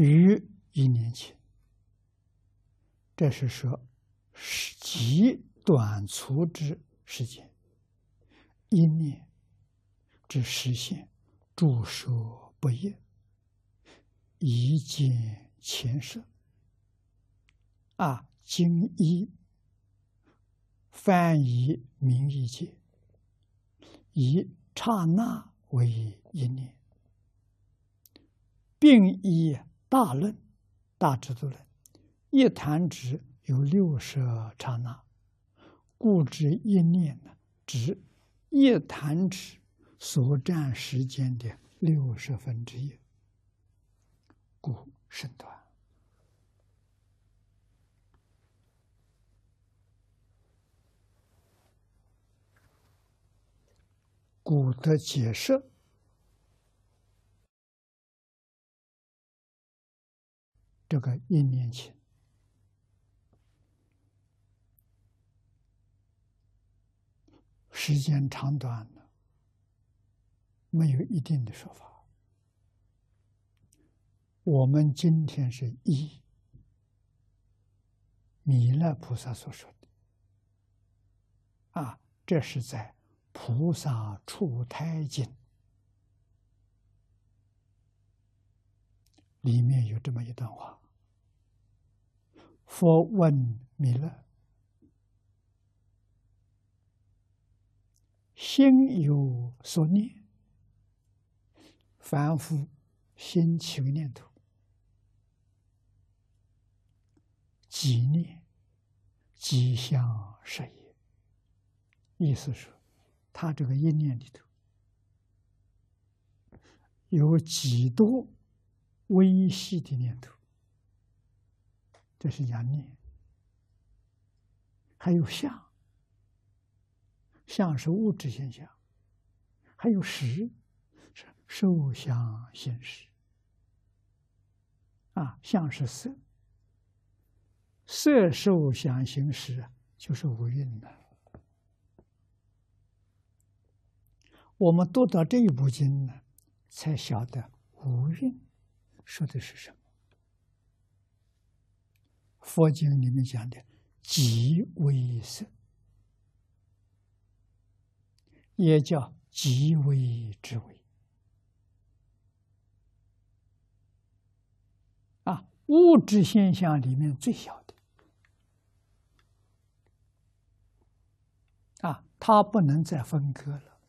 于一年前，这是说极短促之时间，一念之实现，诸说不一，一见前设。啊，经一翻译名义界，以刹那为一念，并以大论、大制度论，一弹指有六十刹那，故知一念呢，指一弹指所占时间的六十分之一，故甚短。古的解释，这个一念前时间长短呢，没有一定的说法。我们今天是一弥勒菩萨所说的啊，这是在。菩萨出胎经里面有这么一段话：佛问弥勒，心有所念，凡夫心起为念头，即念即相是也。意思是。他这个一念里头有几多微细的念头，这是阳念；还有相，相是物质现象；还有识，是受想行识。啊，相是色，色受想行识就是无蕴的。我们读到这一部经呢，才晓得无蕴说的是什么。佛经里面讲的极微色，也叫极微之微啊，物质现象里面最小的啊，它不能再分割了。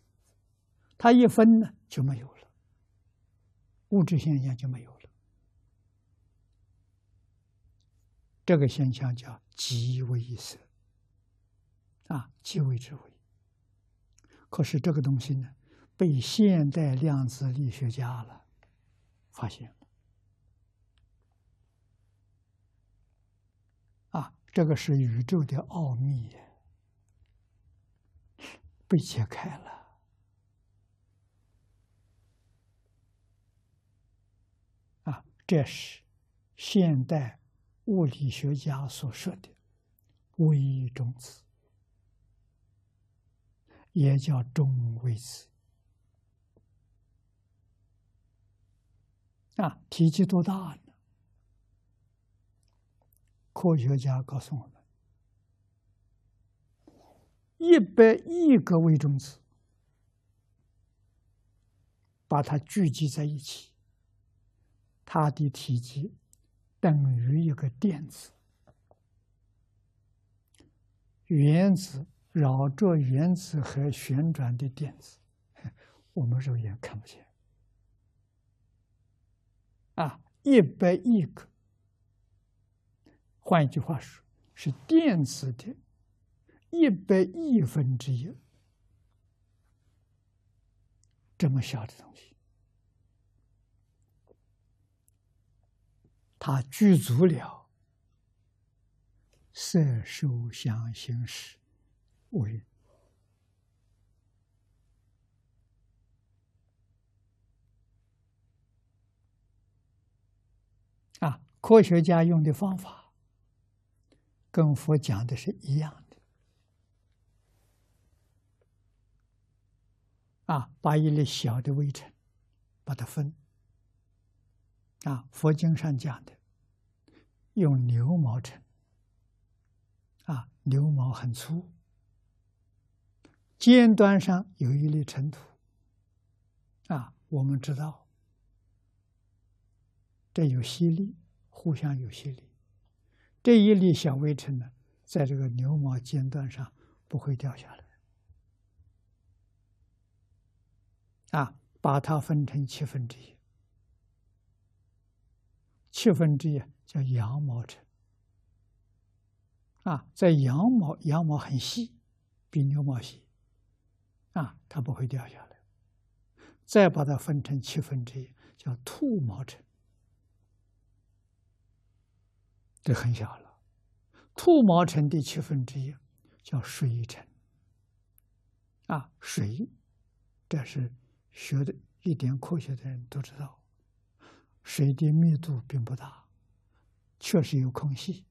它一分呢就没有了，物质现象就没有了。这个现象叫极微色，啊，极微之微。可是这个东西呢，被现代量子力学家了发现了，啊，这个是宇宙的奥秘被解开了。这是现代物理学家所说的微中子，也叫中微子。啊，体积多大呢？科学家告诉我们，一百亿个微中子，把它聚集在一起。它的体积等于一个电子，原子绕着原子核旋转的电子，我们肉眼看不见。啊，一百亿个，换一句话说，是电子的一百亿分之一，这么小的东西。他具足了色、受、想、行、识为啊，科学家用的方法跟佛讲的是一样的啊，把一粒小的微尘把它分。啊，佛经上讲的，用牛毛成，啊，牛毛很粗，尖端上有一粒尘土，啊，我们知道，这有吸力，互相有吸力，这一粒小微尘呢，在这个牛毛尖端上不会掉下来，啊，把它分成七分之一。七分之一叫羊毛尘啊，在羊毛羊毛很细，比牛毛细啊，它不会掉下来。再把它分成七分之一，叫兔毛尘，这很小了。兔毛尘的七分之一叫水尘啊，水，这是学的一点科学的人都知道。水的密度并不大，确实有空隙。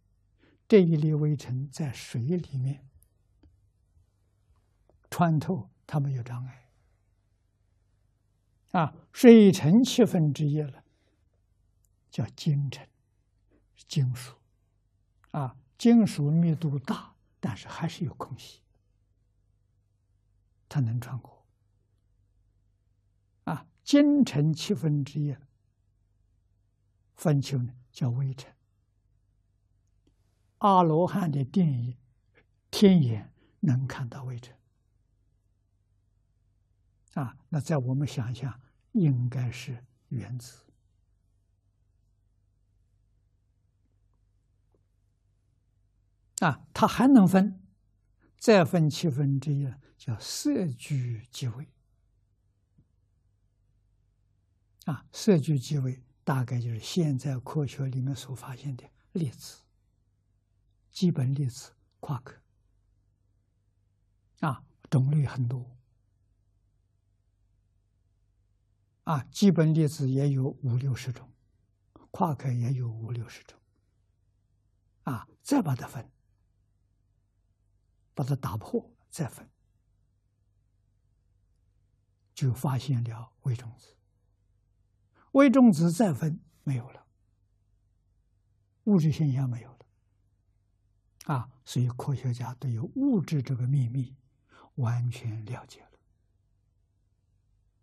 这一粒微尘在水里面穿透，它没有障碍。啊，水尘七分之一了，叫金尘，金属。啊，金属密度大，但是还是有空隙，它能穿过。啊，金尘七分之一。分球呢叫微尘，阿罗汉的定义，天眼能看到微尘，啊，那在我们想象应该是原子，啊，它还能分，再分七分之一叫色聚即微，啊，色聚即微。大概就是现在科学里面所发现的粒子，基本粒子夸克。啊，种类很多。啊，基本粒子也有五六十种，夸克也有五六十种。啊，再把它分，把它打破再分，就发现了微中子。微中子再分没有了，物质现象没有了，啊，所以科学家对于物质这个秘密完全了解了。